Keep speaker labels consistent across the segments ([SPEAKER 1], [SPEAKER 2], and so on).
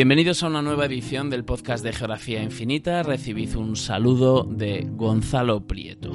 [SPEAKER 1] Bienvenidos a una nueva edición del podcast de Geografía Infinita. Recibid un saludo de Gonzalo Prieto.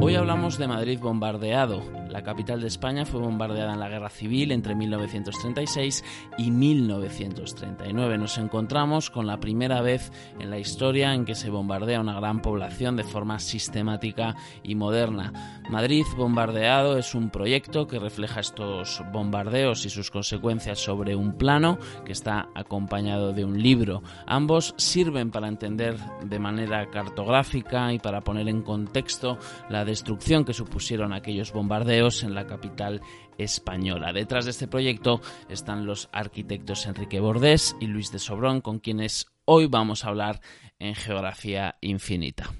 [SPEAKER 1] Hoy hablamos de Madrid bombardeado, la capital de España fue bombardeada en la Guerra Civil entre 1936 y 1939. Nos encontramos con la primera vez en la historia en que se bombardea una gran población de forma sistemática y moderna. Madrid bombardeado es un proyecto que refleja estos bombardeos y sus consecuencias sobre un plano que está acompañado de un libro. Ambos sirven para entender de manera cartográfica y para poner en contexto la destrucción que supusieron aquellos bombardeos en la capital española. Detrás de este proyecto están los arquitectos Enrique Bordés y Luis de Sobrón, con quienes hoy vamos a hablar en Geografía Infinita.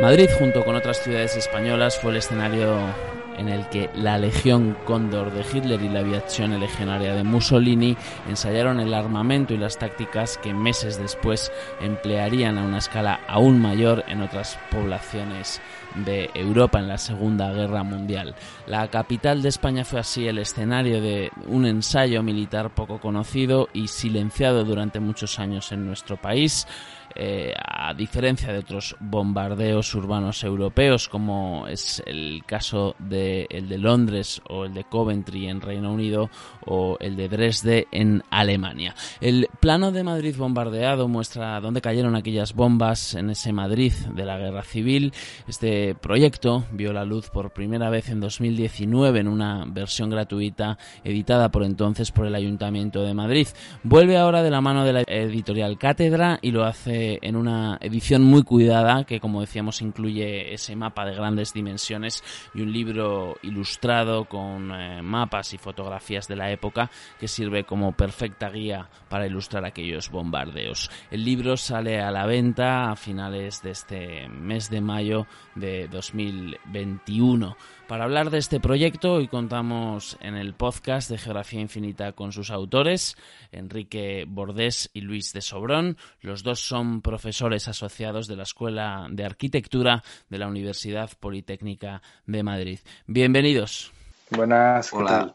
[SPEAKER 1] Madrid, junto con otras ciudades españolas, fue el escenario en el que la Legión Cóndor de Hitler y la aviación legionaria de Mussolini ensayaron el armamento y las tácticas que meses después emplearían a una escala aún mayor en otras poblaciones de Europa en la Segunda Guerra Mundial. La capital de España fue así el escenario de un ensayo militar poco conocido y silenciado durante muchos años en nuestro país. Eh, a diferencia de otros bombardeos urbanos europeos, como es el caso de el de Londres o el de Coventry en Reino Unido o el de Dresde en Alemania. El plano de Madrid bombardeado muestra dónde cayeron aquellas bombas en ese Madrid de la Guerra Civil. Este proyecto vio la luz por primera vez en 2019 en una versión gratuita editada por entonces por el Ayuntamiento de Madrid. Vuelve ahora de la mano de la editorial Cátedra y lo hace en una edición muy cuidada que, como decíamos, incluye ese mapa de grandes dimensiones y un libro ilustrado con eh, mapas y fotografías de la época que sirve como perfecta guía para ilustrar aquellos bombardeos. El libro sale a la venta a finales de este mes de mayo de 2021. Para hablar de este proyecto, hoy contamos en el podcast de Geografía Infinita con sus autores, Enrique Bordés y Luis de Sobrón. Los dos son profesores asociados de la Escuela de Arquitectura de la Universidad Politécnica de Madrid. Bienvenidos.
[SPEAKER 2] Buenas.
[SPEAKER 3] Hola.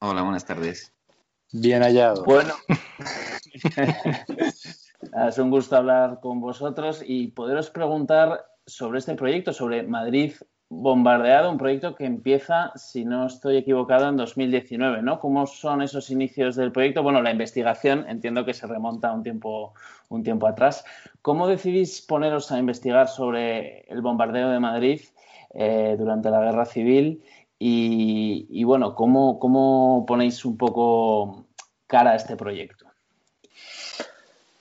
[SPEAKER 3] Hola, buenas tardes.
[SPEAKER 2] Bien hallado.
[SPEAKER 1] Bueno. es un gusto hablar con vosotros y poderos preguntar sobre este proyecto, sobre Madrid bombardeado, un proyecto que empieza, si no estoy equivocado, en 2019, ¿no? ¿Cómo son esos inicios del proyecto? Bueno, la investigación entiendo que se remonta un tiempo, un tiempo atrás. ¿Cómo decidís poneros a investigar sobre el bombardeo de Madrid eh, durante la Guerra Civil? Y, bueno, ¿cómo, ¿cómo, ponéis un poco cara a este proyecto?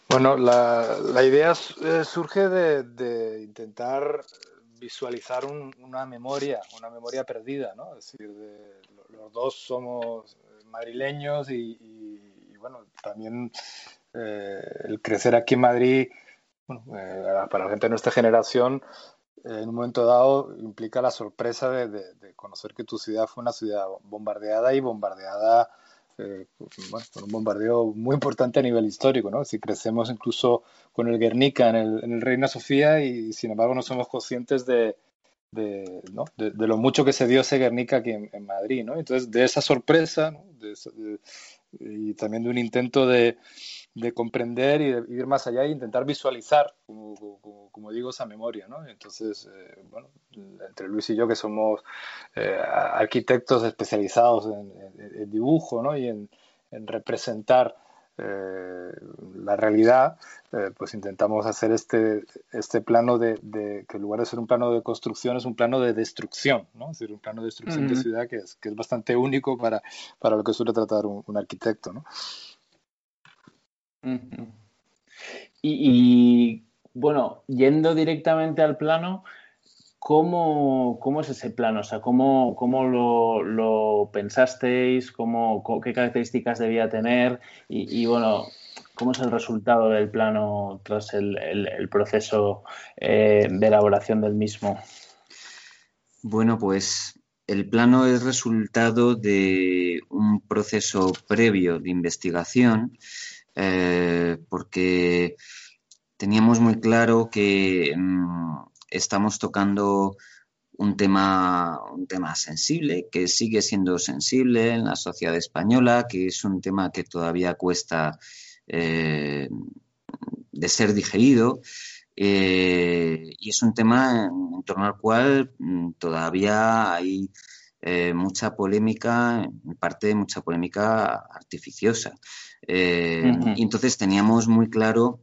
[SPEAKER 2] Bueno, la, idea eh, surge de intentar visualizar una memoria, una memoria perdida, ¿no? Es decir, los dos somos madrileños y, bueno, también eh, el crecer aquí en Madrid, eh, para la gente de nuestra generación, eh, en un momento dado implica la sorpresa de, conocer que tu ciudad fue una ciudad bombardeada y bombardeada eh, un bombardeo muy importante a nivel histórico, ¿no? Si crecemos incluso con el Guernica en el, Reina Sofía y sin embargo no somos conscientes de, lo mucho que se dio ese Guernica aquí en, Madrid, ¿no? Entonces, de esa sorpresa y también de un intento de, de comprender y de ir más allá e intentar visualizar, como, como, digo, esa memoria, ¿no? Entonces, eh, bueno, entre Luis y yo que somos eh, arquitectos especializados en, dibujo, ¿no? Y en, representar eh, la realidad, pues intentamos hacer este, este plano de, que en lugar de ser un plano de construcción es un plano de destrucción, ¿no? Es decir, un plano de destrucción de ciudad que es, que es bastante único para, para lo que suele tratar un, un arquitecto, ¿no?
[SPEAKER 1] Y, bueno, yendo directamente al plano, ¿cómo, es ese plano? O sea, ¿cómo, cómo lo, pensasteis? Cómo, ¿Qué características debía tener? Y, bueno, ¿cómo es el resultado del plano tras el, proceso eh, de elaboración del mismo?
[SPEAKER 3] Bueno, pues el plano es resultado de un proceso previo de investigación eh, porque teníamos muy claro que mm, estamos tocando un tema, un tema sensible, que sigue siendo sensible en la sociedad española, que es un tema que todavía cuesta eh, de ser digerido. Eh, y es un tema en torno al cual mm, todavía hay eh, mucha polémica, en parte mucha polémica artificiosa. Y entonces teníamos muy claro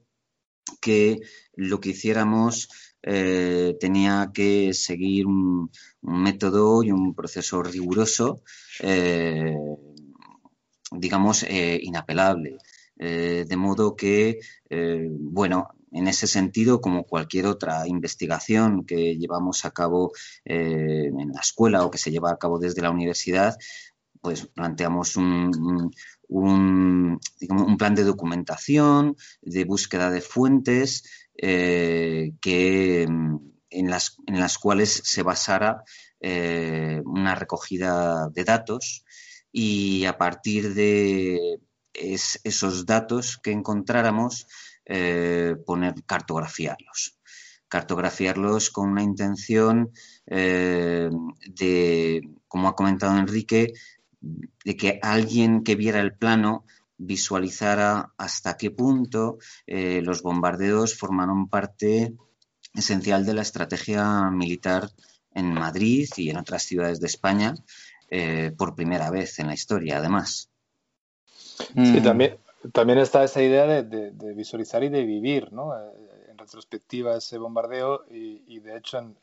[SPEAKER 3] que lo que hiciéramos eh, tenía que seguir un, método y un proceso riguroso, eh, digamos, eh, inapelable. de modo que, bueno, en ese sentido, como cualquier otra investigación que llevamos a cabo en la escuela o que se lleva a cabo desde la universidad, pues planteamos un, un plan de documentación, de búsqueda de fuentes, eh, que, en, las, en las cuales se basara eh, una recogida de datos. Y a partir de esos datos que encontráramos eh, poner cartografiarlos cartografiarlos con una intención de, como ha comentado Enrique, de que alguien que viera el plano visualizara hasta qué punto eh, los bombardeos formaron parte esencial de la estrategia militar en Madrid y en otras ciudades de España eh, por primera vez en la historia, además.
[SPEAKER 2] Sí, mm. también, también está esa idea de, visualizar y de vivir, ¿no? Eh, en retrospectiva ese bombardeo y, de hecho en,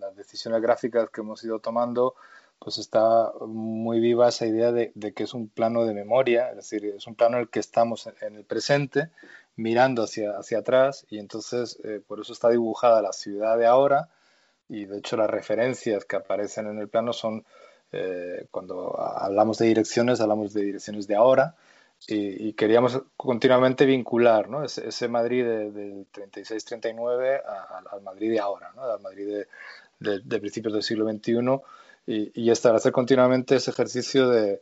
[SPEAKER 2] las decisiones gráficas que hemos ido tomando pues está muy viva esa idea de, que es un plano de memoria, es decir, es un plano en el que estamos en, el presente, mirando hacia, hacia atrás, y entonces eh, por eso está dibujada la ciudad de ahora, y de hecho las referencias que aparecen en el plano son, eh, cuando hablamos de direcciones, hablamos de direcciones de ahora, y, queríamos continuamente vincular ¿no? ese, Madrid del 36-39 al Madrid de ahora, ¿no? al Madrid de, de principios del siglo XXI y, establecer continuamente ese ejercicio de,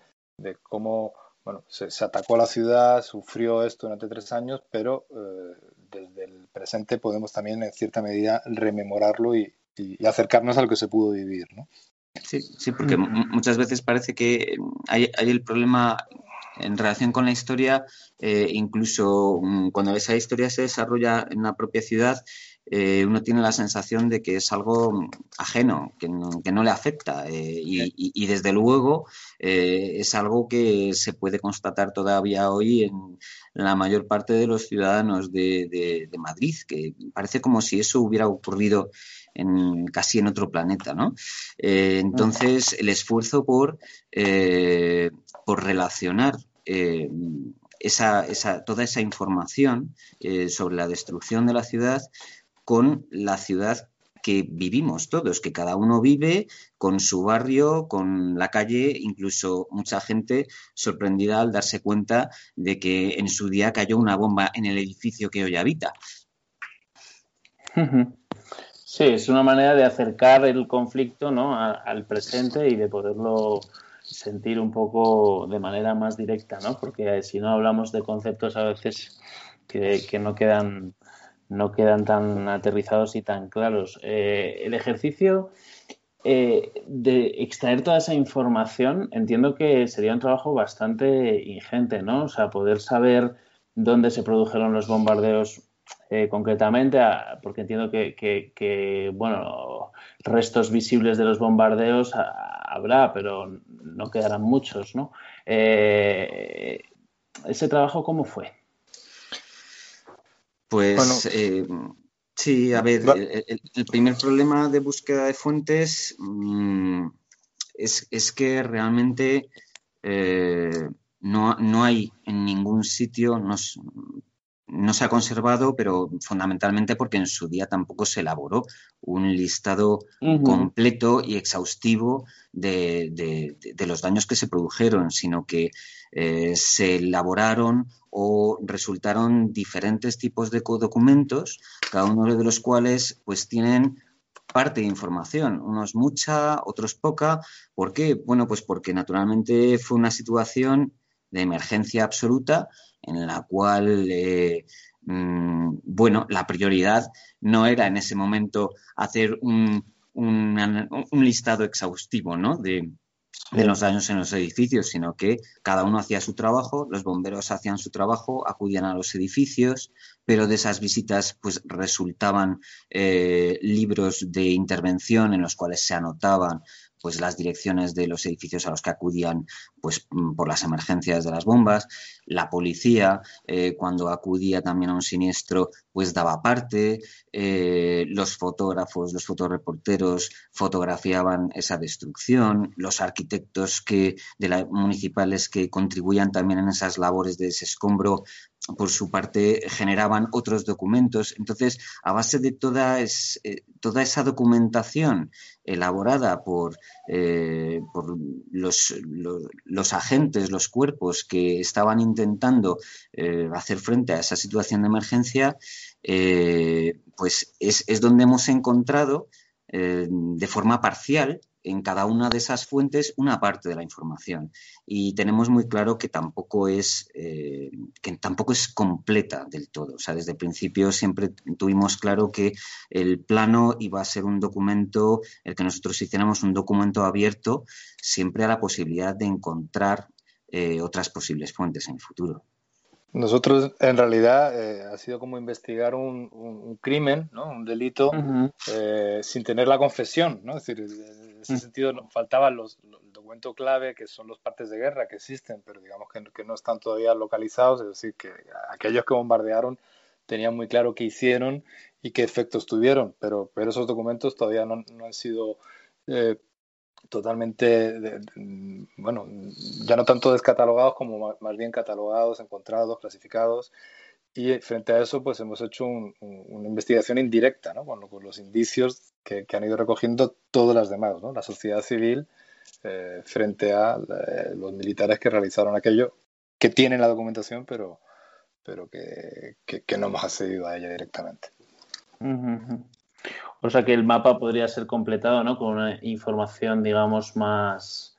[SPEAKER 2] cómo bueno, se, atacó a la ciudad, sufrió esto durante tres años, pero eh, desde el presente podemos también en cierta medida rememorarlo y, acercarnos a lo que se pudo vivir. ¿no?
[SPEAKER 3] Sí, sí, porque muchas veces parece que hay, el problema en relación con la historia, eh, incluso mm, cuando esa historia se desarrolla en la propia ciudad, eh, uno tiene la sensación de que es algo ajeno, que no, le afecta. Eh, y, desde luego es algo que se puede constatar todavía hoy en la mayor parte de los ciudadanos de, Madrid, que parece como si eso hubiera ocurrido en, casi en otro planeta. ¿no? entonces, el esfuerzo por, por relacionar esa, esa, toda esa información sobre la destrucción de la ciudad con la ciudad que vivimos todos, que cada uno vive con su barrio, con la calle, incluso mucha gente sorprendida al darse cuenta de que en su día cayó una bomba en el edificio que hoy habita.
[SPEAKER 4] Sí, es una manera de acercar el conflicto ¿no? al presente y de poderlo sentir un poco de manera más directa, ¿no? Porque si no hablamos de conceptos a veces que no quedan no quedan tan aterrizados y tan claros. Eh, el ejercicio eh, de extraer toda esa información, entiendo que sería un trabajo bastante ingente, ¿no? O sea, poder saber dónde se produjeron los bombardeos eh, concretamente, porque entiendo que, bueno, restos visibles de los bombardeos habrá, pero no quedarán muchos, ¿no? ¿Ese trabajo cómo fue?
[SPEAKER 3] Pues eh, sí, a ver, el, primer problema de búsqueda de fuentes mm, es, que realmente eh, no, hay en ningún sitio, no, se ha conservado, pero fundamentalmente porque en su día tampoco se elaboró un listado completo y exhaustivo de, los daños que se produjeron, sino que eh, se elaboraron o resultaron diferentes tipos de documentos, cada uno de los cuales pues tienen parte de información, unos mucha, otros poca. ¿Por qué? Bueno, pues porque naturalmente fue una situación de emergencia absoluta en la cual eh, mm, bueno, la prioridad no era en ese momento hacer un, listado exhaustivo ¿no? de, de los daños en los edificios, sino que cada uno hacía su trabajo, los bomberos hacían su trabajo, acudían a los edificios, pero de esas visitas pues resultaban eh, libros de intervención en los cuales se anotaban pues las direcciones de los edificios a los que acudían pues mm, por las emergencias de las bombas. La policía, eh, cuando acudía también a un siniestro, pues daba parte. Eh, los fotógrafos, los fotoreporteros fotografiaban esa destrucción. Los arquitectos que, de la, municipales que contribuían también en esas labores de ese escombro por su parte, generaban otros documentos. Entonces, a base de toda, es, eh, toda esa documentación elaborada por, eh, por los, los, agentes, los cuerpos que estaban intentando eh, hacer frente a esa situación de emergencia, pues es, es, donde hemos encontrado de forma parcial en cada una de esas fuentes una parte de la información y tenemos muy claro que tampoco es eh, que tampoco es completa del todo o sea desde el principio siempre tuvimos claro que el plano iba a ser un documento el que nosotros hiciéramos un documento abierto siempre a la posibilidad de encontrar eh, otras posibles fuentes en el futuro
[SPEAKER 2] nosotros, en realidad, eh, ha sido como investigar un, crimen, ¿no? un delito, eh, sin tener la confesión. ¿no? Es decir, ese sentido, nos faltaban los, el documento clave, que son los partes de guerra que existen, pero digamos que, que, no están todavía localizados. Es decir, que aquellos que bombardearon tenían muy claro qué hicieron y qué efectos tuvieron, pero, pero esos documentos todavía no, no han sido eh, totalmente, bueno, ya no tanto descatalogados como más bien catalogados, encontrados, clasificados. Y frente a eso, pues hemos hecho una investigación indirecta, ¿no? Con, los indicios que, han ido recogiendo todas las demás, ¿no? La sociedad civil eh, frente a eh, los militares que realizaron aquello, que tienen la documentación, pero, pero que, que, no hemos accedido a ella directamente.
[SPEAKER 4] O sea que el mapa podría ser completado ¿no? con una información, digamos, más,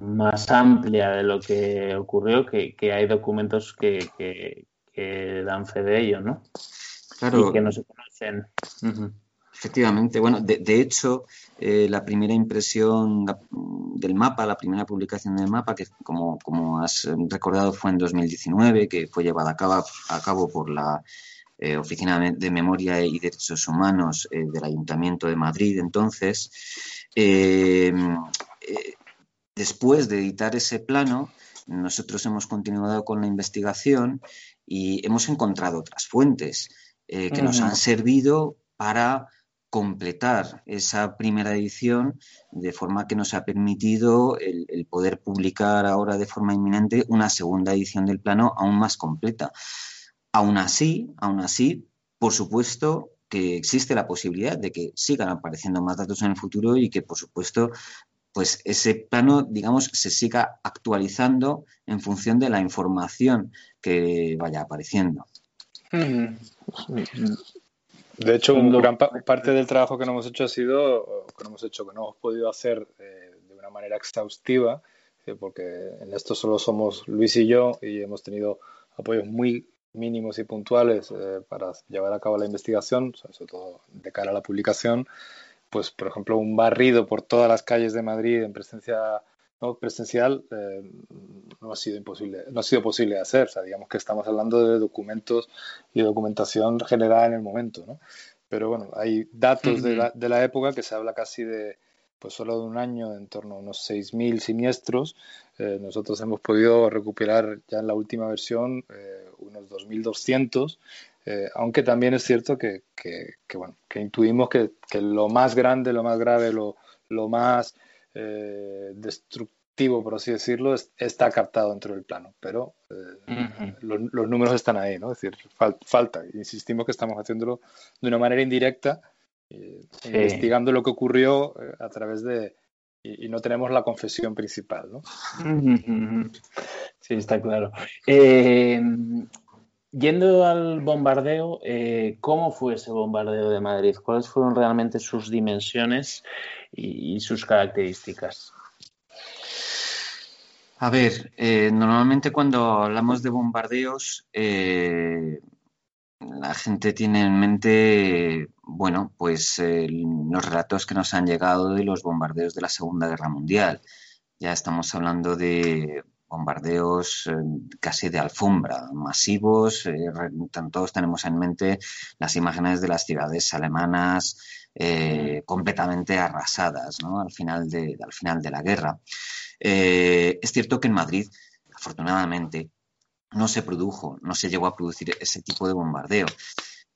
[SPEAKER 4] más amplia de lo que ocurrió, que, hay documentos que, dan fe de ello, ¿no?
[SPEAKER 3] Claro.
[SPEAKER 4] Y que no se conocen.
[SPEAKER 3] Efectivamente, bueno, de, hecho, eh, la primera impresión del mapa, la primera publicación del mapa, que como, como has recordado fue en 2019, que fue llevada a cabo, a cabo por la eh, Oficina de Memoria y Derechos Humanos eh, del Ayuntamiento de Madrid. Entonces, después de editar ese plano, nosotros hemos continuado con la investigación y hemos encontrado otras fuentes que nos han servido para completar esa primera edición de forma que nos ha permitido el, poder publicar ahora de forma inminente una segunda edición del plano aún más completa. Aún así, aún así, por supuesto que existe la posibilidad de que sigan apareciendo más datos en el futuro y que, por supuesto, pues ese plano, digamos, se siga actualizando en función de la información que vaya apareciendo.
[SPEAKER 2] De hecho, gran parte del trabajo que no hemos hecho ha sido, que no hemos hecho, que no hemos podido hacer eh, de una manera exhaustiva, eh, porque en esto solo somos Luis y yo y hemos tenido apoyos muy mínimos y puntuales eh, para llevar a cabo la investigación, sobre todo de cara a la publicación, pues por ejemplo un barrido por todas las calles de Madrid en presencia no presencial eh, no ha sido imposible, no ha sido posible hacer. O sea, digamos que estamos hablando de documentos y documentación generada en el momento, ¿no? Pero bueno, hay datos de, la, de la época que se habla casi de pues solo de un año, en torno a unos 6.000 siniestros. Eh, nosotros hemos podido recuperar ya en la última versión eh, unos 2.200, eh, aunque también es cierto que, que, bueno, que intuimos que, lo más grande, lo más grave, lo, lo más destructivo, por así decirlo, está captado dentro del plano, pero los, números están ahí, ¿no? Es decir, falta, insistimos que estamos haciéndolo de una manera indirecta investigando lo que ocurrió eh, a través de... Y, no tenemos la confesión principal, ¿no?
[SPEAKER 4] Sí, está claro. Eh, yendo al bombardeo, eh, ¿cómo fue ese bombardeo de Madrid? ¿Cuáles fueron realmente sus dimensiones y, sus características?
[SPEAKER 3] A ver, normalmente cuando hablamos de bombardeos, la gente tiene en mente, bueno, pues los relatos que nos han llegado de los bombardeos de la Segunda Guerra Mundial. Ya estamos hablando de bombardeos eh, casi de alfombra, masivos. Eh, todos tenemos en mente las imágenes de las ciudades alemanas eh, completamente arrasadas al, final de, al final de la guerra. es cierto que en Madrid, afortunadamente, no se produjo, no se llegó a producir ese tipo de bombardeo.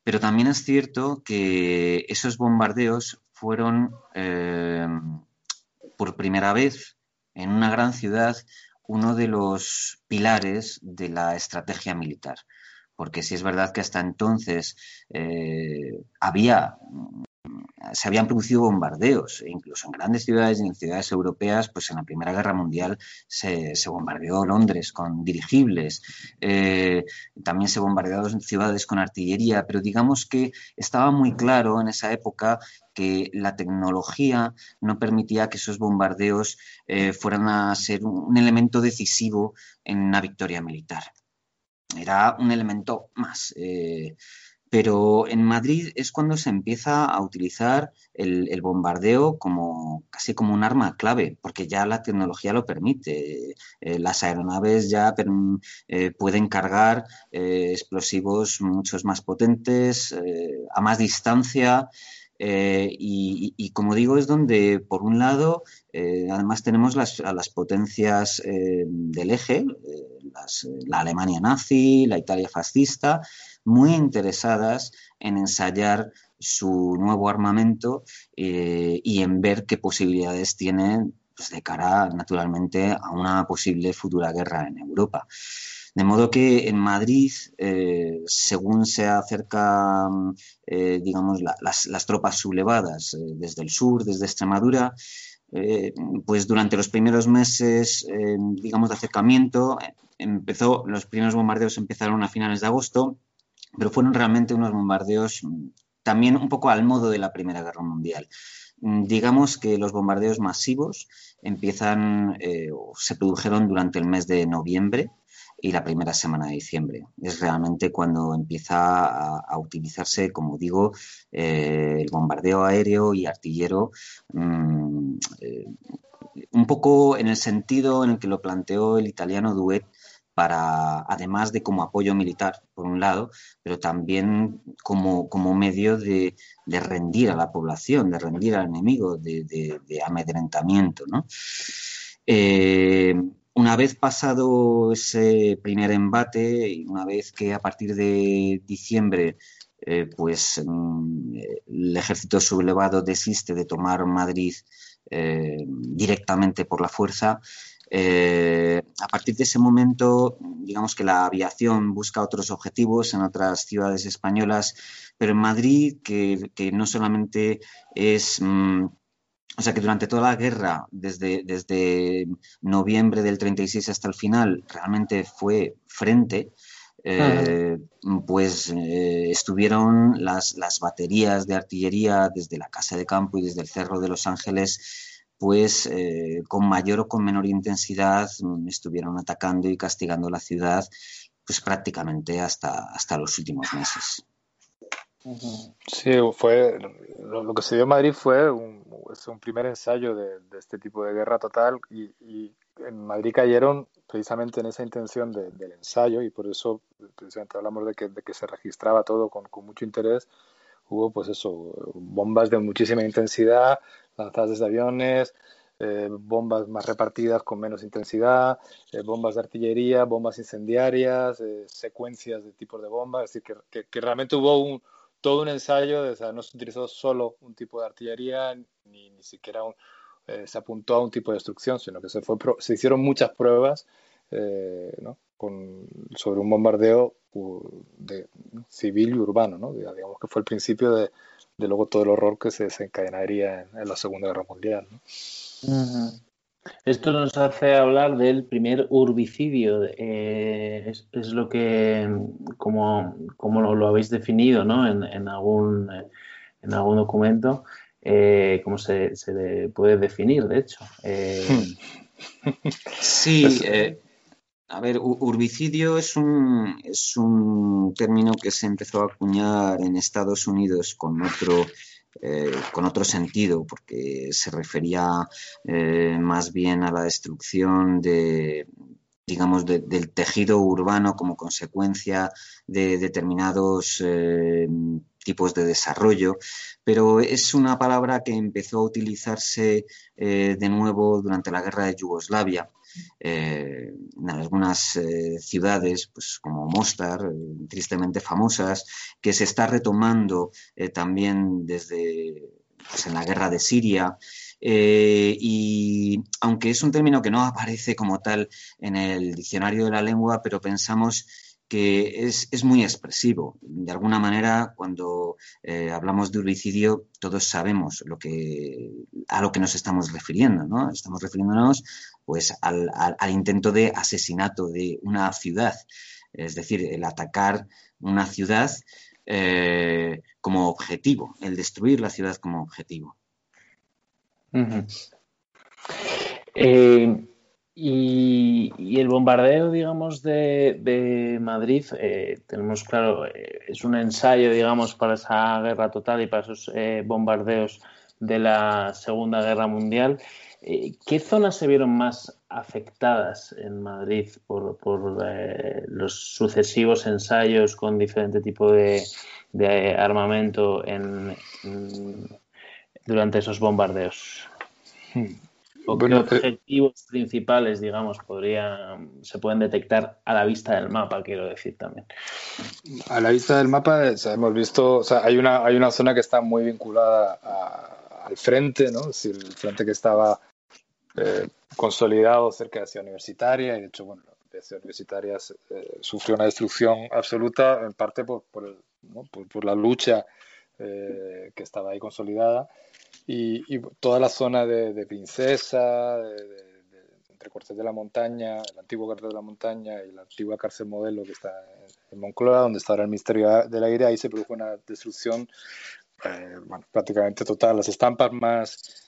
[SPEAKER 3] Pero también es cierto que esos bombardeos fueron por primera vez en una gran ciudad uno de los pilares de la estrategia militar. Porque si es verdad que hasta entonces eh, había se habían producido bombardeos, e incluso en grandes ciudades y en ciudades europeas, pues en la Primera Guerra Mundial se, bombardeó Londres con dirigibles, eh, también se bombardearon ciudades con artillería, pero digamos que estaba muy claro en esa época que la tecnología no permitía que esos bombardeos eh, fueran a ser un elemento decisivo en una victoria militar. Era un elemento más. Eh, pero en Madrid es cuando se empieza a utilizar el, bombardeo como casi como un arma clave, porque ya la tecnología lo permite. Eh, las aeronaves ya eh, pueden cargar eh, explosivos muchos más potentes, a más distancia. y, como digo, es donde, por un lado, además tenemos las, a las potencias del eje, la Alemania nazi, la Italia fascista, muy interesadas en ensayar su nuevo armamento eh, y en ver qué posibilidades tienen pues, de cara, naturalmente, a una posible futura guerra en Europa. De modo que en Madrid, eh, según se acercan, eh, digamos, las, tropas sublevadas desde el sur, desde Extremadura, pues durante los primeros meses, digamos, de acercamiento, empezó, los primeros bombardeos empezaron a finales de agosto pero fueron realmente unos bombardeos mm, también un poco al modo de la Primera Guerra Mundial. Mm, digamos que los bombardeos masivos empiezan eh, se produjeron durante el mes de noviembre y la primera semana de diciembre. Es realmente cuando empieza a, utilizarse, como digo, eh, el bombardeo aéreo y artillero, mm, eh, un poco en el sentido en el que lo planteó el italiano Duet para, además de como apoyo militar, por un lado, pero también como, como medio de, rendir a la población, de rendir al enemigo, de, amedrentamiento. ¿no? Eh, una vez pasado ese primer embate, y una vez que a partir de diciembre eh, pues mm, el ejército sublevado desiste de tomar Madrid eh, directamente por la fuerza, eh, a partir de ese momento, digamos que la aviación busca otros objetivos en otras ciudades españolas, pero en Madrid, que, no solamente es... Mm, o sea que durante toda la guerra, desde, desde noviembre del 36 hasta el final, realmente fue frente, eh, pues eh, estuvieron las, las, baterías de artillería desde la Casa de Campo y desde el Cerro de los Ángeles pues eh, con mayor o con menor intensidad mm, estuvieron atacando y castigando la ciudad pues prácticamente hasta, hasta los últimos meses.
[SPEAKER 2] Sí, fue lo, que se dio en Madrid fue un, primer ensayo de, este tipo de guerra total y, en Madrid cayeron precisamente en esa intención del ensayo y por eso precisamente hablamos de que, de que se registraba todo con, con, mucho interés. Hubo pues eso, bombas de muchísima intensidad, lanzadas desde aviones, eh, bombas más repartidas con menos intensidad, eh, bombas de artillería, bombas incendiarias, eh, secuencias de tipos de bombas. Es decir, que, que, realmente hubo un, todo un ensayo, de, o sea, no se utilizó solo un tipo de artillería, ni, ni siquiera se apuntó a un tipo de destrucción, sino que se, fue, se hicieron muchas pruebas ¿no? Con, sobre un bombardeo de, civil y urbano, ¿no? digamos que fue el principio de, de luego todo el horror que se desencadenaría en, la Segunda Guerra Mundial.
[SPEAKER 4] Esto nos hace hablar del primer urbicidio, eh, es, lo que, como, como lo, habéis definido ¿no? en, algún, en algún documento, eh, cómo se, se, puede definir, de hecho. Eh,
[SPEAKER 3] sí, a ver, urbicidio es un, es un término que se empezó a acuñar en Estados Unidos con otro, eh, con otro sentido, porque se refería eh, más bien a la destrucción de, digamos, del tejido urbano como consecuencia de determinados eh, tipos de desarrollo, pero es una palabra que empezó a utilizarse de nuevo durante la guerra de Yugoslavia eh, en algunas eh, ciudades, pues como Mostar, eh, tristemente famosas, que se está retomando también desde pues, en la guerra de Siria. y aunque es un término que no aparece como tal en el diccionario de la lengua, pero pensamos que es, muy expresivo. De alguna manera, cuando hablamos de herbicidio, todos sabemos lo que, a lo que nos estamos refiriendo. ¿no? Estamos refiriéndonos pues al, intento de asesinato de una ciudad, es decir, el atacar una ciudad eh, como objetivo, el destruir la ciudad como objetivo.
[SPEAKER 4] Eh, y, el bombardeo, digamos, de, Madrid, eh, tenemos claro, es un ensayo, digamos, para esa guerra total y para esos bombardeos de la Segunda Guerra Mundial. Eh, ¿Qué zonas se vieron más afectadas en Madrid por, eh, los sucesivos ensayos con diferente tipo de, armamento durante esos bombardeos? Hmm. ¿O qué objetivos principales, digamos, se pueden detectar a la vista del mapa, quiero decir también?
[SPEAKER 2] A la vista del mapa hemos visto, o sea, hay una, hay una zona que está muy vinculada al frente, ¿no? Es decir, el frente que estaba eh, consolidado cerca de ciudad universitaria y de hecho, bueno, ciudad universitaria eh, sufrió una destrucción absoluta en parte por, por, la lucha eh, que estaba ahí consolidada y, toda la zona de, Princesa, entre Cortes de la Montaña, el antiguo Cuartel de la Montaña y la antigua cárcel modelo que está en Moncloa, donde está ahora el Ministerio del Aire, ahí se produjo una destrucción prácticamente total. Las estampas más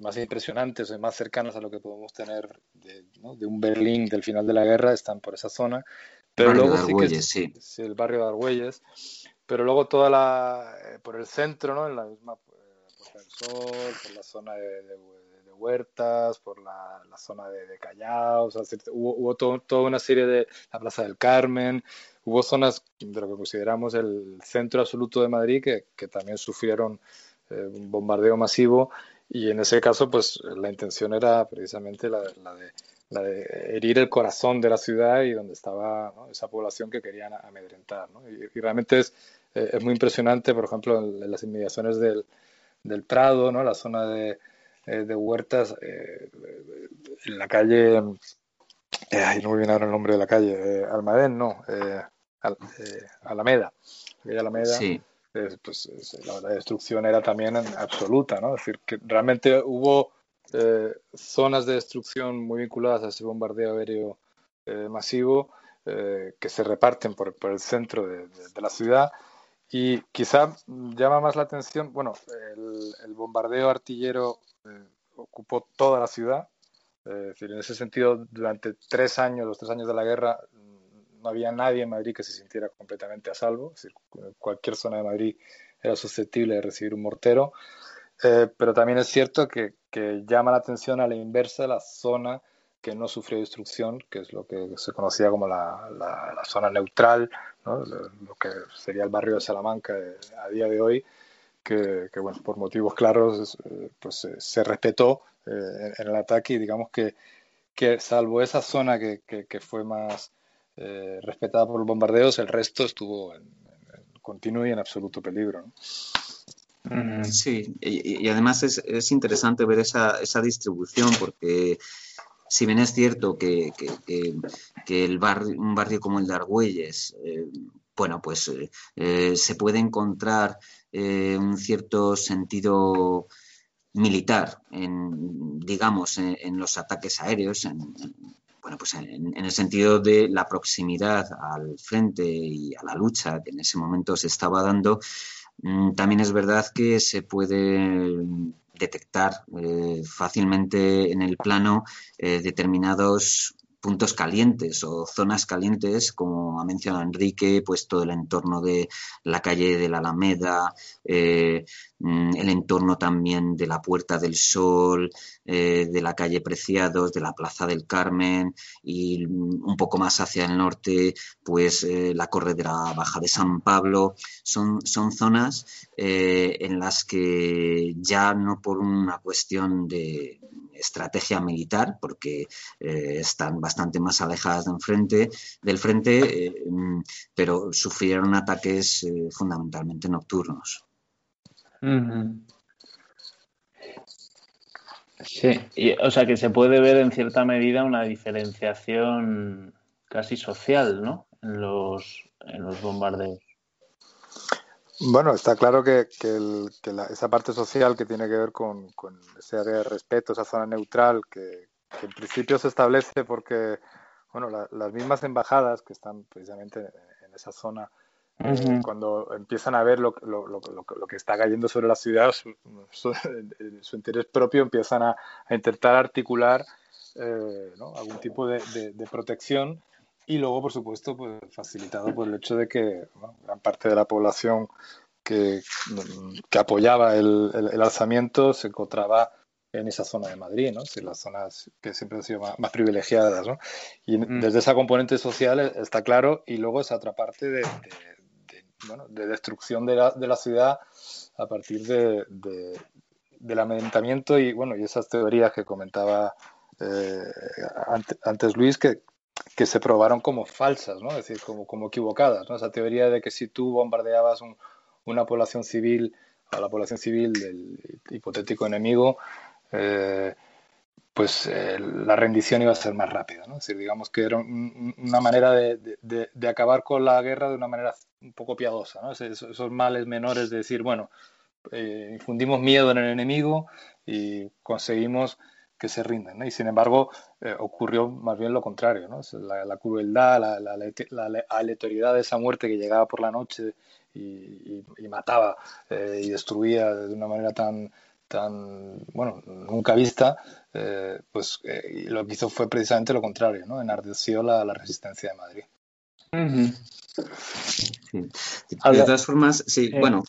[SPEAKER 2] más impresionantes o más cercanas a lo que podemos tener de, un Berlín del final de la guerra están por esa zona. Pero luego sí que el barrio de Argüelles. Pero luego toda la eh, por el centro, ¿no? En la misma eh, Puerta del Sol, por la zona de, Huertas, por la, zona de, Callao, hubo, hubo toda una serie de la Plaza del Carmen, hubo zonas de lo que consideramos el centro absoluto de Madrid que, que también sufrieron eh, un bombardeo masivo y en ese caso, pues la intención era precisamente la, de, la de, herir el corazón de la ciudad y donde estaba esa población que querían amedrentar. ¿no? Y, realmente es, eh, es, muy impresionante, por ejemplo, en, las inmediaciones del, del, Prado, ¿no? la zona de, eh, de huertas, eh, en la calle, ay, no me viene ahora el nombre de la calle, Almadén, no, Alameda. Alameda. Sí pues la, destrucción era también absoluta, ¿no? Es decir, que realmente hubo eh, zonas de destrucción muy vinculadas a ese bombardeo aéreo eh, masivo eh, que se reparten por, el centro de, la ciudad y quizá llama más la atención, bueno, el, bombardeo artillero ocupó toda la ciudad, es decir, en ese sentido, durante tres años, los tres años de la guerra, no había nadie en Madrid que se sintiera completamente a salvo, es cualquier zona de Madrid era susceptible de recibir un mortero, eh, pero también es cierto que, llama la atención a la inversa la zona que no sufrió destrucción, que es lo que se conocía como la, zona neutral, lo, que sería el barrio de Salamanca eh, a día de hoy, que, bueno, por motivos claros eh, pues, se respetó en, el ataque y digamos que, que salvo esa zona que, que fue más eh, respetada por los bombardeos, el resto estuvo en, continuo y en absoluto peligro.
[SPEAKER 3] Sí, y, además es, interesante ver esa, distribución porque si bien es cierto que, el barrio, un barrio como el de Argüelles, eh, bueno, pues eh, se puede encontrar un cierto sentido militar en, digamos, en, los ataques aéreos, en, bueno, pues en, el sentido de la proximidad al frente y a la lucha que en ese momento se estaba dando, mm, también es verdad que se puede detectar eh, fácilmente en el plano eh, determinados puntos calientes o zonas calientes, como ha mencionado Enrique, pues todo el entorno de la calle de la Alameda, eh, mm, el entorno también de la Puerta del Sol, eh, de la calle Preciados, de la Plaza del Carmen y mm, un poco más hacia el norte, pues eh, la Corredera Baja de San Pablo. Son, son zonas en las que ya no por una cuestión de estrategia militar, porque están bastante más alejadas del frente, del frente eh, mm, pero sufrieron ataques eh, fundamentalmente nocturnos.
[SPEAKER 4] Sí, o sea que se puede ver en cierta medida una diferenciación casi social, ¿no? En los, en los bombardeos.
[SPEAKER 2] Bueno, está claro que, esa parte social que tiene que ver con, ese respeto, esa zona neutral, que, que en principio se establece porque bueno, las mismas embajadas que están precisamente en esa zona, eh, cuando empiezan a ver lo, lo, lo, lo, que está cayendo sobre la ciudad, su, su, interés propio, empiezan a, intentar articular eh, ¿no? algún tipo de, de, protección y luego, por supuesto, pues, facilitado por el hecho de que gran parte de la población que, que apoyaba el, el, el alzamiento se encontraba en esa zona de Madrid, ¿no? Si las zonas que siempre han sido más, privilegiadas, ¿no? Y mm. desde esa componente social está claro, y luego esa otra parte de, bueno, de destrucción de la, de la, ciudad a partir de, del amedrentamiento y, bueno, y esas teorías que comentaba eh, antes, Luis, que, que se probaron como falsas, ¿no? Es decir, como, como equivocadas, ¿no? Esa teoría de que si tú bombardeabas una población civil a la población civil del hipotético enemigo, eh, pues eh, la rendición iba a ser más rápida. ¿no? Es decir, digamos que era una manera de, de, acabar con la guerra de una manera un poco piadosa. ¿no? esos males menores de decir, bueno, eh, infundimos miedo en el enemigo y conseguimos que se rindan. ¿no? Y sin embargo, ocurrió más bien lo contrario. ¿no? La, crueldad, la, la, la, aleatoriedad de esa muerte que llegaba por la noche y, mataba y destruía de una manera tan tan, bueno, nunca vista, eh, pues eh, lo que hizo fue precisamente lo contrario, ¿no? Enardeció la resistencia de Madrid.
[SPEAKER 3] De todas formas, sí, eh. bueno,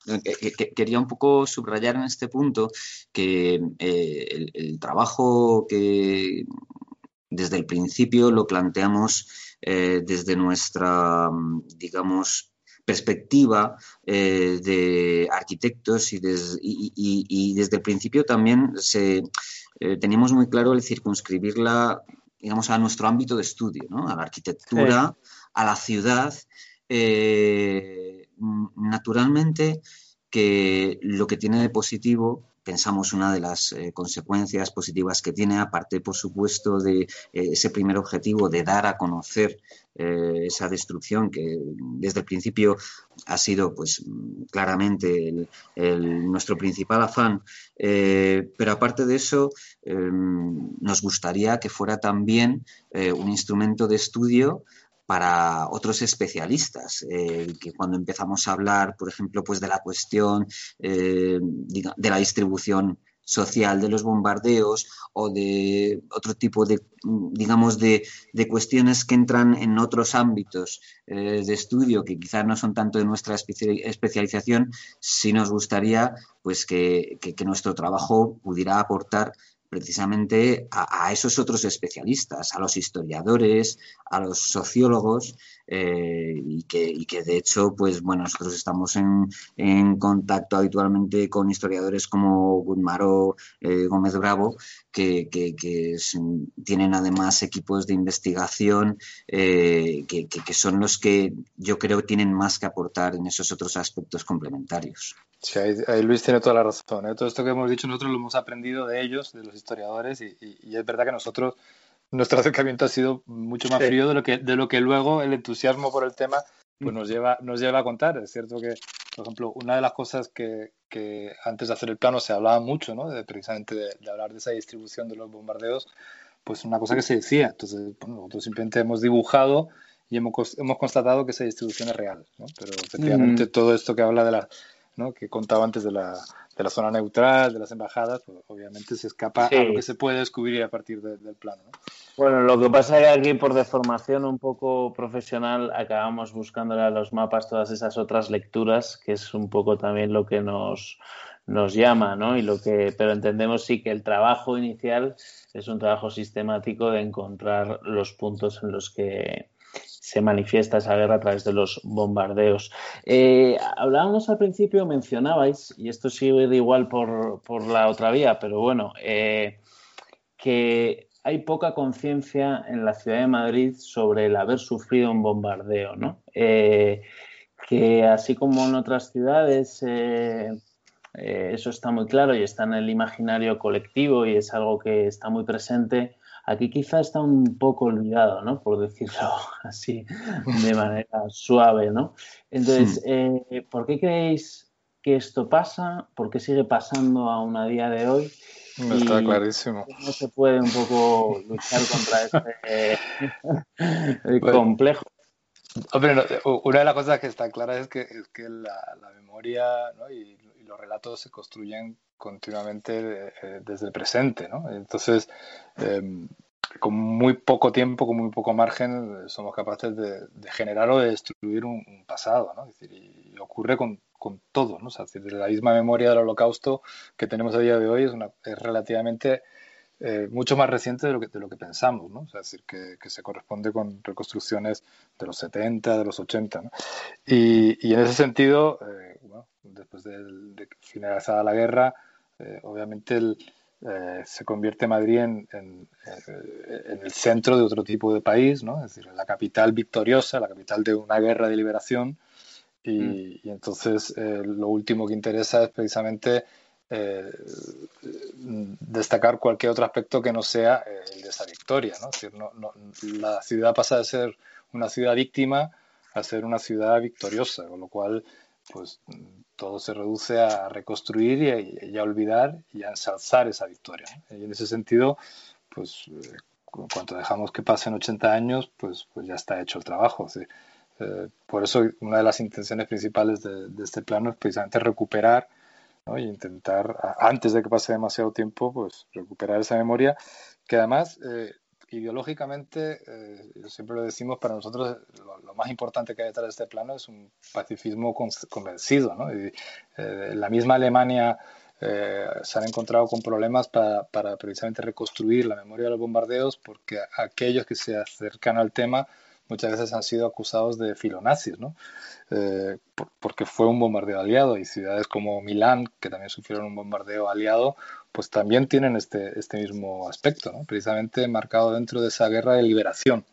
[SPEAKER 3] quería un poco subrayar en este punto que el, el, trabajo que desde el principio lo planteamos desde nuestra, digamos, perspectiva eh, de arquitectos y, desde el principio también se, eh, teníamos muy claro el circunscribirla digamos, a nuestro ámbito de estudio, ¿no? a la arquitectura, a la ciudad. Eh, naturalmente que lo que tiene de positivo pensamos una de las eh, consecuencias positivas que tiene, aparte, por supuesto, de eh, ese primer objetivo de dar a conocer esa destrucción que desde el principio ha sido, pues, claramente nuestro principal afán. pero aparte de eso, nos gustaría que fuera también un instrumento de estudio para otros especialistas, eh, que cuando empezamos a hablar, por ejemplo, pues de la cuestión eh, de la distribución social de los bombardeos o de otro tipo de, digamos, de, cuestiones que entran en otros ámbitos eh, de estudio que quizás no son tanto de nuestra especialización, sí nos gustaría pues que, que nuestro trabajo pudiera aportar precisamente a, esos otros especialistas, a los historiadores, a los sociólogos, eh, y, que, que, de hecho, pues bueno, nosotros estamos en, en contacto habitualmente con historiadores como Guzmaro eh, Gómez Bravo, que, tienen además equipos de investigación eh, que, son los que yo creo tienen más que aportar en esos otros aspectos complementarios.
[SPEAKER 2] Sí, ahí, Luis tiene toda la razón. ¿eh? Todo esto que hemos dicho nosotros lo hemos aprendido de ellos, de los historiadores, y, es verdad que nosotros, nuestro acercamiento ha sido mucho más frío de lo, que, de lo que luego el entusiasmo por el tema pues nos lleva, nos lleva a contar. Es cierto que, por ejemplo, una de las cosas que, que antes de hacer el plano se hablaba mucho, ¿no? de, precisamente de, hablar de esa distribución de los bombardeos, pues una cosa que se decía. Entonces, nosotros simplemente hemos dibujado y hemos, hemos constatado que esa distribución es real, ¿no? Pero efectivamente todo esto que habla de la que contaba antes de la, de la zona neutral, de las embajadas, pues obviamente se escapa a lo que se puede descubrir a partir del plano.
[SPEAKER 4] Bueno, lo que pasa es que aquí por deformación un poco profesional acabamos buscándole a los mapas todas esas otras lecturas, que es un poco también lo que nos, nos llama, ¿no? Y lo que, pero entendemos sí que el trabajo inicial es un trabajo sistemático de encontrar los puntos en los que se manifiesta esa guerra a través de los bombardeos. Eh, hablábamos al principio, mencionabais, y esto sigue de igual por, por la otra vía, pero bueno, eh, que hay poca conciencia en la ciudad de Madrid sobre el haber sufrido un bombardeo, ¿no? Eh, que así como en otras ciudades eso está muy claro y está en el imaginario colectivo y es algo que está muy presente, Aquí quizá está un poco olvidado, ¿no? Por decirlo así de manera suave, ¿no? Entonces, eh, ¿por qué creéis que esto pasa? ¿Por qué sigue pasando aún a día de hoy?
[SPEAKER 2] está clarísimo.
[SPEAKER 4] ¿Cómo se puede un poco luchar contra este complejo?
[SPEAKER 2] Hombre, una de las cosas que está clara es que, es que la, memoria y, los relatos se construyen continuamente eh, desde el presente, ¿no? Entonces, em, con muy poco tiempo, con muy poco margen, somos capaces de, generar o de destruir un, pasado, ¿no? Y, ocurre con, con todo, ¿no? O la misma memoria del holocausto que tenemos a día de hoy es, relativamente eh, mucho más reciente de lo que, de lo que pensamos, ¿no? Es decir, que, que, se corresponde con reconstrucciones de los 70, de los 80, ¿no? Y, y en ese sentido, eh, después de, de finalizada la guerra, eh, obviamente el, eh, se convierte Madrid en, en, el centro de otro tipo de país, ¿no? es decir, la capital victoriosa, la capital de una guerra de liberación. Y, mm. y entonces eh, lo último que interesa es precisamente eh, destacar cualquier otro aspecto que no sea el de esa victoria. ¿no? Es decir, no, no, la ciudad pasa de ser una ciudad víctima a ser una ciudad victoriosa, con lo cual pues todo se reduce a reconstruir y, a olvidar y a ensalzar esa victoria. Y en ese sentido, pues eh, cuanto dejamos que pasen 80 años, pues, pues ya está hecho el trabajo. Eh, por eso una de las intenciones principales de, este plano es precisamente recuperar ¿no? y intentar, antes de que pase demasiado tiempo, pues recuperar esa memoria que además eh, ideológicamente, eh, siempre lo decimos, para nosotros lo, más importante que hay detrás de este plano es un pacifismo convencido. ¿no? Eh, la misma Alemania eh, se han encontrado con problemas para, precisamente reconstruir la memoria de los bombardeos porque aquellos que se acercan al tema muchas veces han sido acusados de filonazis, porque fue un bombardeo aliado y ciudades como Milán, que también sufrieron un bombardeo aliado, pues también tienen este, este mismo aspecto, precisamente marcado dentro de esa guerra de liberación.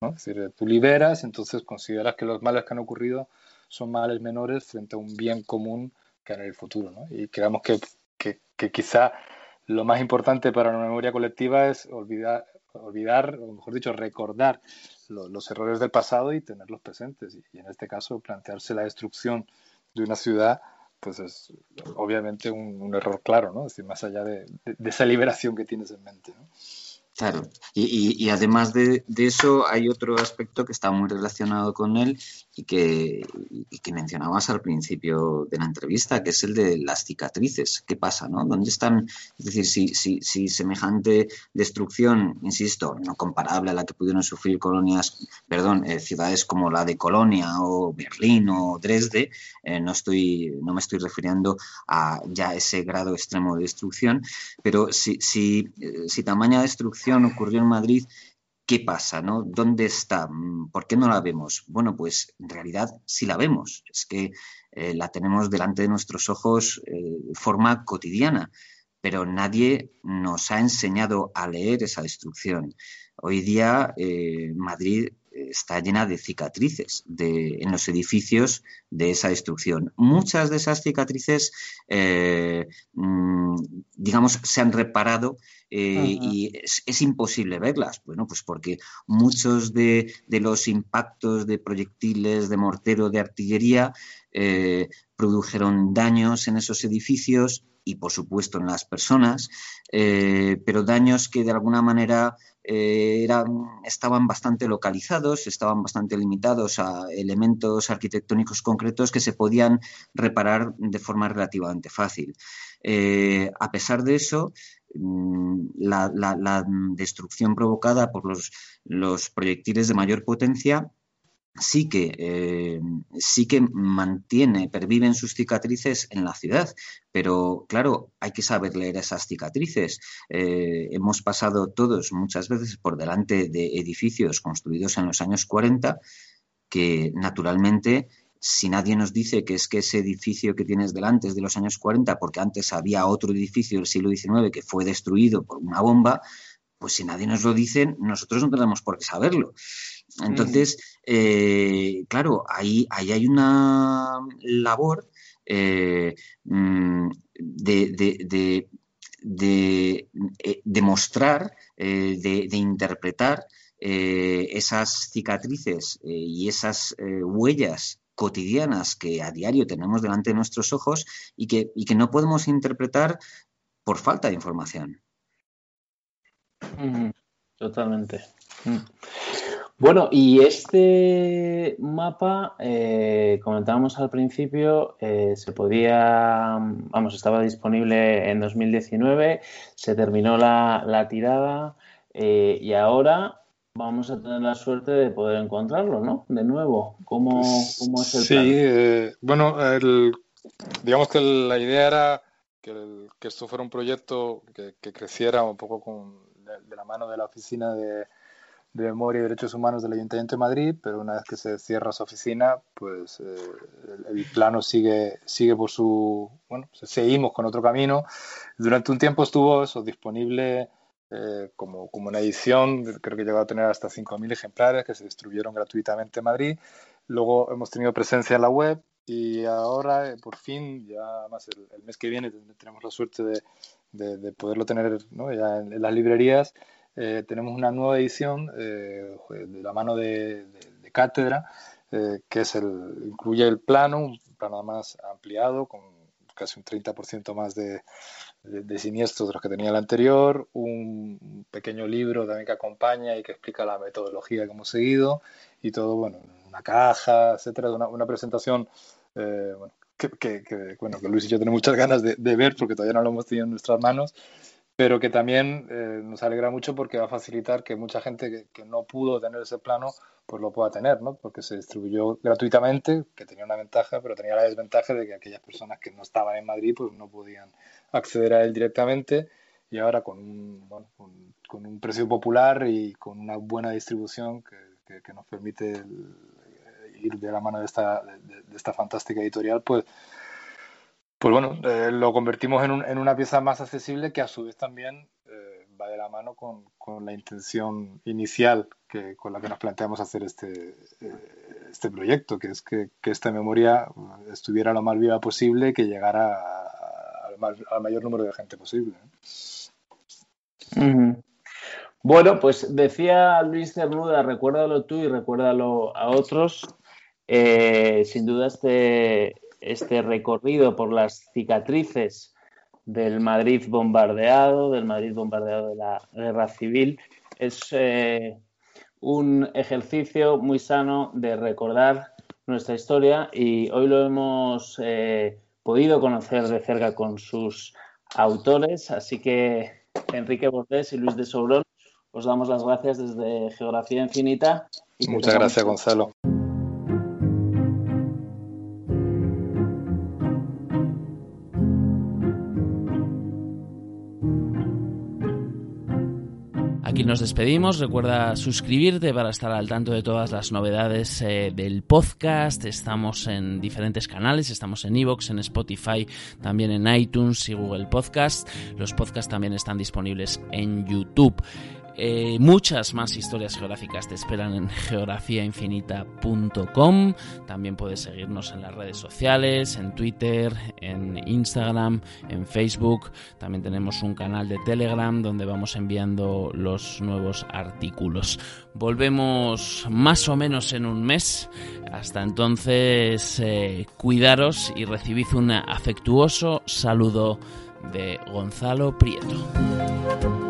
[SPEAKER 2] ¿no? Es decir, tú liberas, entonces consideras que los males que han ocurrido son males menores frente a un bien común que en el futuro. Y creemos que, que, que quizá lo más importante para la memoria colectiva es olvidar, olvidar o mejor dicho, recordar los errores del pasado y tenerlos presentes. Y, en este caso, plantearse la destrucción de una ciudad, pues es obviamente un, error claro, ¿no? Es decir, más allá de, de, esa liberación que tienes en mente, ¿no?
[SPEAKER 3] Claro, y, además de, eso hay otro aspecto que está muy relacionado con él y que, y que mencionabas al principio de la entrevista, que es el de las cicatrices. ¿Qué pasa? ¿no? ¿Dónde están? Es decir, si, si, si semejante destrucción, insisto, no comparable a la que pudieron sufrir colonias, perdón, eh, ciudades como la de Colonia o Berlín o Dresde, eh, no, estoy, no me estoy refiriendo a ya ese grado extremo de destrucción, pero si, si, eh, si tamaña destrucción ocurrió en Madrid, ¿qué pasa? ¿no? ¿Dónde está? ¿Por qué no la vemos? Bueno, pues en realidad sí la vemos. Es que eh, la tenemos delante de nuestros ojos eh, de forma cotidiana, pero nadie nos ha enseñado a leer esa destrucción. Hoy día eh, Madrid está llena de cicatrices en los edificios de esa destrucción. Muchas de esas cicatrices, mm, digamos, se han reparado eh, y es, imposible verlas. Bueno, pues porque muchos de, los impactos de proyectiles, de mortero, de artillería, eh, produjeron daños en esos edificios y por supuesto en las personas, eh, pero daños que de alguna manera eh, estaban bastante localizados, estaban bastante limitados a elementos arquitectónicos concretos que se podían reparar de forma relativamente fácil. Eh, a pesar de eso, mm, la, destrucción provocada por los proyectiles de mayor potencia sí que, eh, sí que mantiene, perviven sus cicatrices en la ciudad, pero claro, hay que saber leer esas cicatrices. Eh, hemos pasado todos muchas veces por delante de edificios construidos en los años 40 que naturalmente si nadie nos dice que es que ese edificio que tienes delante es de los años 40 porque antes había otro edificio del siglo XIX que fue destruido por una bomba, pues si nadie nos lo dice, nosotros no tenemos por qué saberlo. Entonces, eh, claro, ahí, ahí, hay una labor eh, mm, de, demostrar, eh, de, interpretar esas cicatrices y esas huellas cotidianas que a diario tenemos delante de nuestros ojos y que, y que no podemos interpretar por falta de información.
[SPEAKER 4] Totalmente. Bueno, y este mapa, eh, comentábamos al principio, eh, se podía, vamos, estaba disponible en 2019, se terminó la, tirada eh, y ahora vamos a tener la suerte de poder encontrarlo, ¿no? De nuevo, ¿cómo, es el
[SPEAKER 2] plan? Sí, bueno, digamos que la idea era que, esto fuera un proyecto que, creciera un poco con, de la mano de la oficina de de Memoria y Derechos Humanos del Ayuntamiento de Madrid, pero una vez que se cierra su oficina, pues eh, el, plano sigue, sigue por su... Bueno, seguimos con otro camino. Durante un tiempo estuvo eso disponible eh, como, como una edición, creo que llegó a tener hasta 5.000 ejemplares que se distribuyeron gratuitamente en Madrid. Luego hemos tenido presencia en la web y ahora, eh, por fin, ya más el, mes que viene, tenemos la suerte de, de, poderlo tener ¿no? ya en las librerías. Eh, tenemos una nueva edición eh, de la mano de, Cátedra, eh, que es el, incluye el plano, un plano más ampliado, con casi un 30% más de, de, siniestros de los que tenía el anterior, un pequeño libro también que acompaña y que explica la metodología que hemos seguido, y todo, bueno, una caja, etcétera, una, una presentación, bueno, que, que, bueno, que Luis y yo tenemos muchas ganas de, de, ver porque todavía no lo hemos tenido en nuestras manos pero que también eh, nos alegra mucho porque va a facilitar que mucha gente que, no pudo tener ese plano pues lo pueda tener, ¿no? Porque se distribuyó gratuitamente, que tenía una ventaja, pero tenía la desventaja de que aquellas personas que no estaban en Madrid pues no podían acceder a él directamente y ahora con un, bueno, con, un precio popular y con una buena distribución que, que, nos permite ir de la mano de esta, de esta fantástica editorial, pues pues bueno, eh, lo convertimos en, una pieza más accesible que a su vez también eh, va de la mano con, la intención inicial que, con la que nos planteamos hacer este, eh, este proyecto, que es que, esta memoria estuviera lo más viva posible que llegara al, mayor número de gente posible.
[SPEAKER 4] Bueno, pues decía Luis Cernuda, recuérdalo tú y recuérdalo a otros. sin duda este, este recorrido por las cicatrices del Madrid bombardeado, del Madrid bombardeado de la guerra civil, es eh, un ejercicio muy sano de recordar nuestra historia y hoy lo hemos eh, podido conocer de cerca con sus autores, así que Enrique Bordés y Luis de Sobrón, os damos las gracias desde Geografía Infinita.
[SPEAKER 2] Muchas gracias, Gonzalo.
[SPEAKER 1] Nos despedimos. Recuerda suscribirte para estar al tanto de todas las novedades eh, del podcast. Estamos en diferentes canales. Estamos en Evox, en Spotify, también en iTunes y Google Podcast. Los podcasts también están disponibles en YouTube. Eh, muchas más historias geográficas te esperan en geografiainfinita.com. También puedes seguirnos en las redes sociales, en Twitter, en Instagram, en Facebook. También tenemos un canal de Telegram donde vamos enviando los nuevos artículos. Volvemos más o menos en un mes. Hasta entonces, eh, cuidaros y recibid un afectuoso saludo de Gonzalo Prieto.